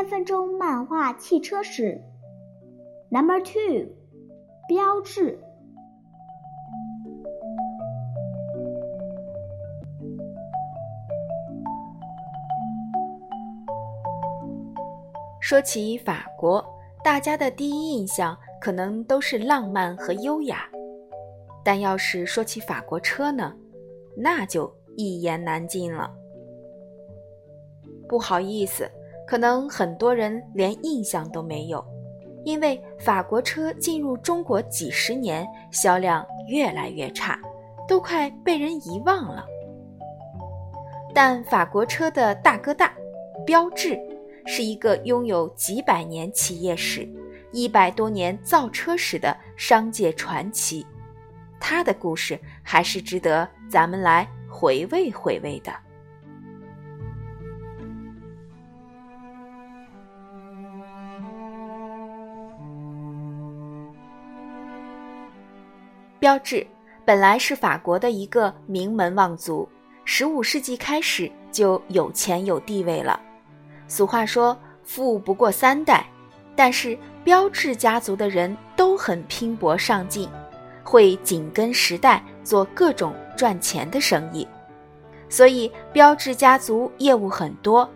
三分钟漫画汽车史，Number Two，标志。说起法国，大家的第一印象可能都是浪漫和优雅，但要是说起法国车呢，那就一言难尽了。不好意思，可能很多人连印象都没有，因为法国车进入中国几十年，销量越来越差，都快被人遗忘了。但法国车的大哥大，标致。是一个拥有几百年企业史、一百多年造车史的商界传奇，他的故事还是值得咱们来回味回味的。标志本来是法国的一个名门望族，十五世纪开始就有钱有地位了。俗话说“富不过三代”，但是标志家族的人都很拼搏上进，会紧跟时代做各种赚钱的生意，所以标志家族业务很多：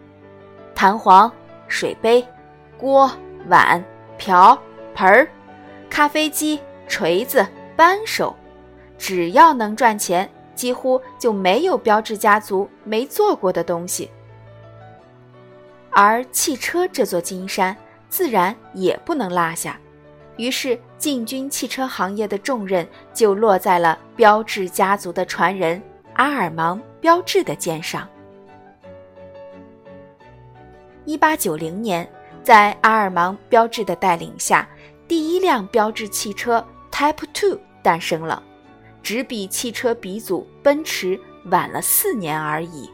弹簧、水杯、锅、碗、瓢、盆儿、咖啡机、锤子、扳手，只要能赚钱，几乎就没有标致家族没做过的东西。而汽车这座金山自然也不能落下，于是进军汽车行业的重任就落在了标致家族的传人阿尔芒·标致的肩上。一八九零年，在阿尔芒·标致的带领下，第一辆标致汽车 Type Two 诞生了，只比汽车鼻祖奔驰晚了四年而已。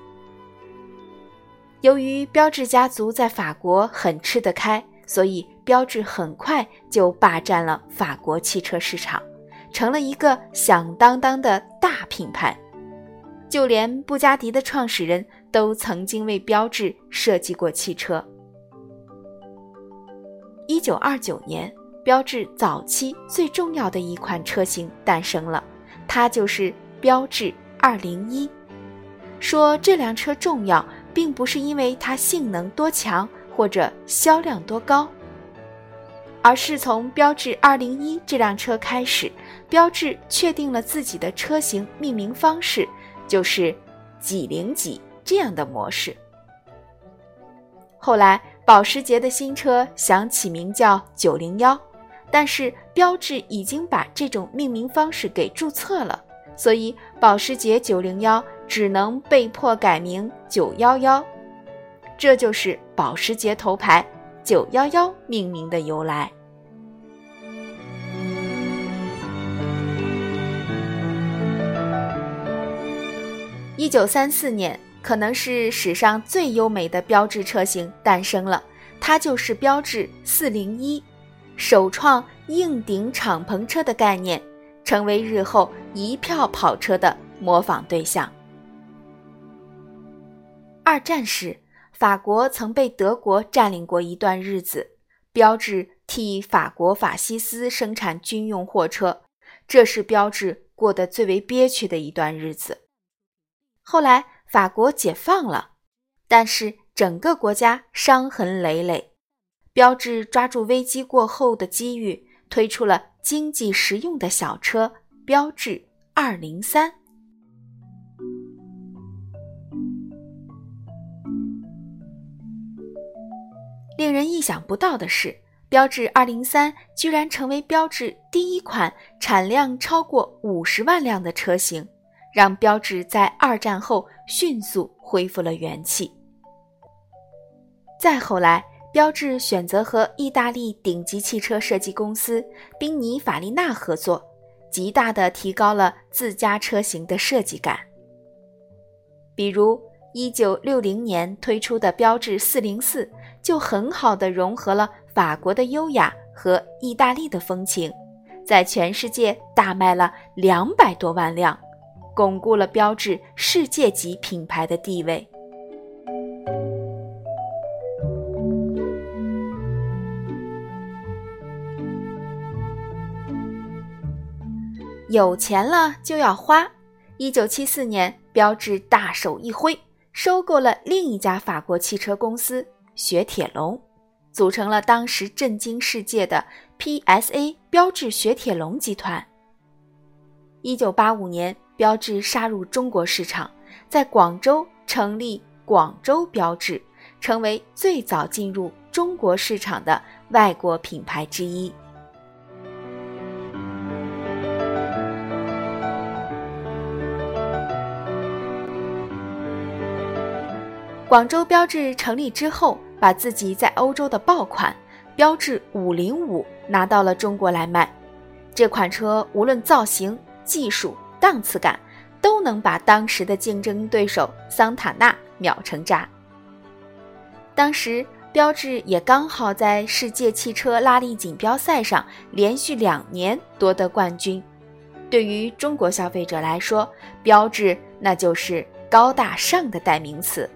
由于标致家族在法国很吃得开，所以标致很快就霸占了法国汽车市场，成了一个响当当的大品牌。就连布加迪的创始人都曾经为标致设计过汽车。一九二九年，标致早期最重要的一款车型诞生了，它就是标致二零一。说这辆车重要。并不是因为它性能多强或者销量多高，而是从标致201这辆车开始，标致确定了自己的车型命名方式，就是几零几这样的模式。后来保时捷的新车想起名叫901，但是标志已经把这种命名方式给注册了，所以保时捷901。只能被迫改名九幺幺，这就是保时捷头牌九幺幺命名的由来。一九三四年，可能是史上最优美的标志车型诞生了，它就是标致四零一，首创硬顶敞篷车的概念，成为日后一票跑车的模仿对象。二战时，法国曾被德国占领过一段日子，标致替法国法西斯生产军用货车，这是标致过得最为憋屈的一段日子。后来法国解放了，但是整个国家伤痕累累，标致抓住危机过后的机遇，推出了经济实用的小车标致二零三。令人意想不到的是，标致二零三居然成为标致第一款产量超过五十万辆的车型，让标致在二战后迅速恢复了元气。再后来，标致选择和意大利顶级汽车设计公司宾尼法利纳合作，极大地提高了自家车型的设计感。比如，一九六零年推出的标致四零四。就很好的融合了法国的优雅和意大利的风情，在全世界大卖了两百多万辆，巩固了标致世界级品牌的地位。有钱了就要花。一九七四年，标致大手一挥，收购了另一家法国汽车公司雪铁龙，组成了当时震惊世界的 PSA 标致雪铁龙集团。一九八五年，标致杀入中国市场，在广州成立广州标致，成为最早进入中国市场的外国品牌之一。广州标致成立之后，把自己在欧洲的爆款标致五零五拿到了中国来卖。这款车无论造型、技术、档次感，都能把当时的竞争对手桑塔纳秒成渣。当时标志也刚好在世界汽车拉力锦标赛上连续两年夺得冠军。对于中国消费者来说，标志那就是高大上的代名词。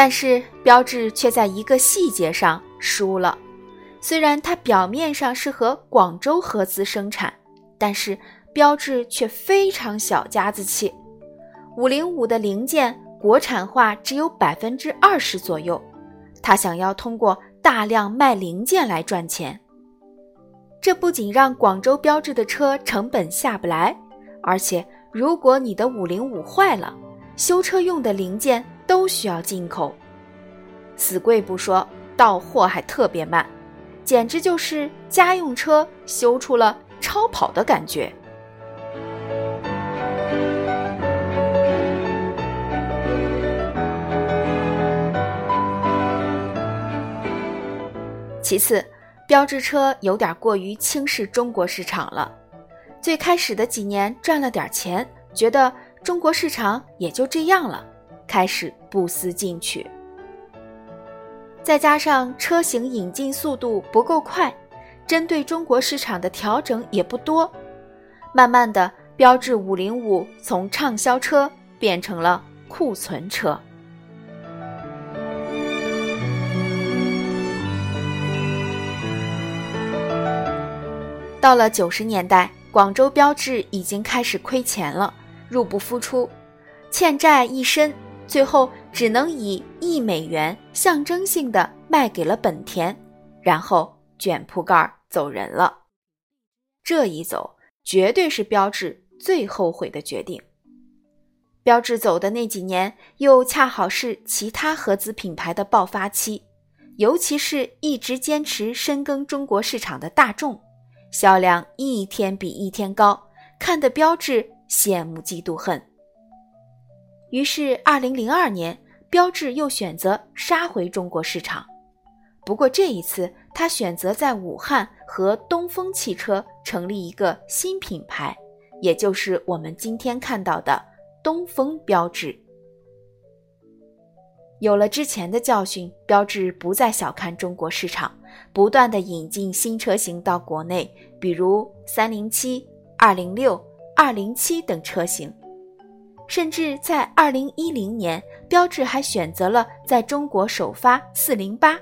但是标致却在一个细节上输了。虽然它表面上是和广州合资生产，但是标致却非常小家子气。五零五的零件国产化只有百分之二十左右，他想要通过大量卖零件来赚钱。这不仅让广州标致的车成本下不来，而且如果你的五零五坏了，修车用的零件。都需要进口，死贵不说，到货还特别慢，简直就是家用车修出了超跑的感觉。其次，标致车有点过于轻视中国市场了，最开始的几年赚了点钱，觉得中国市场也就这样了。开始不思进取，再加上车型引进速度不够快，针对中国市场的调整也不多，慢慢的，标致五零五从畅销车变成了库存车。到了九十年代，广州标致已经开始亏钱了，入不敷出，欠债一身。最后只能以一美元象征性的卖给了本田，然后卷铺盖走人了。这一走，绝对是标致最后悔的决定。标致走的那几年，又恰好是其他合资品牌的爆发期，尤其是一直坚持深耕中国市场的大众，销量一天比一天高，看得标致羡慕嫉妒恨。于是，二零零二年，标致又选择杀回中国市场。不过这一次，他选择在武汉和东风汽车成立一个新品牌，也就是我们今天看到的东风标致。有了之前的教训，标致不再小看中国市场，不断的引进新车型到国内，比如三零七、二零六、二零七等车型。甚至在二零一零年，标致还选择了在中国首发四零八，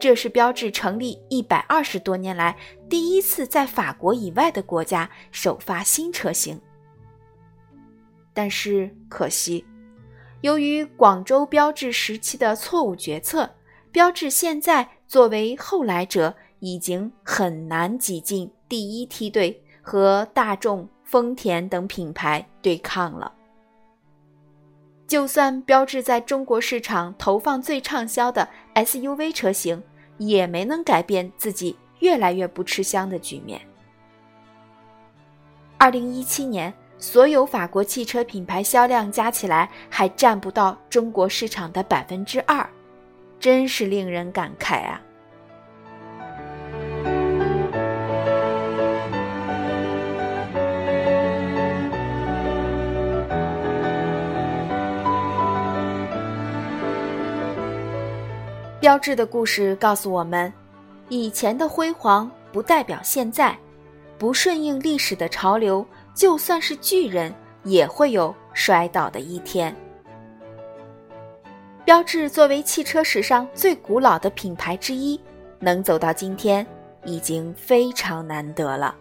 这是标致成立一百二十多年来第一次在法国以外的国家首发新车型。但是可惜，由于广州标致时期的错误决策，标致现在作为后来者，已经很难挤进第一梯队和大众、丰田等品牌对抗了。就算标致在中国市场投放最畅销的 SUV 车型，也没能改变自己越来越不吃香的局面。二零一七年，所有法国汽车品牌销量加起来还占不到中国市场的百分之二，真是令人感慨啊！标志的故事告诉我们，以前的辉煌不代表现在，不顺应历史的潮流，就算是巨人也会有摔倒的一天。标志作为汽车史上最古老的品牌之一，能走到今天已经非常难得了。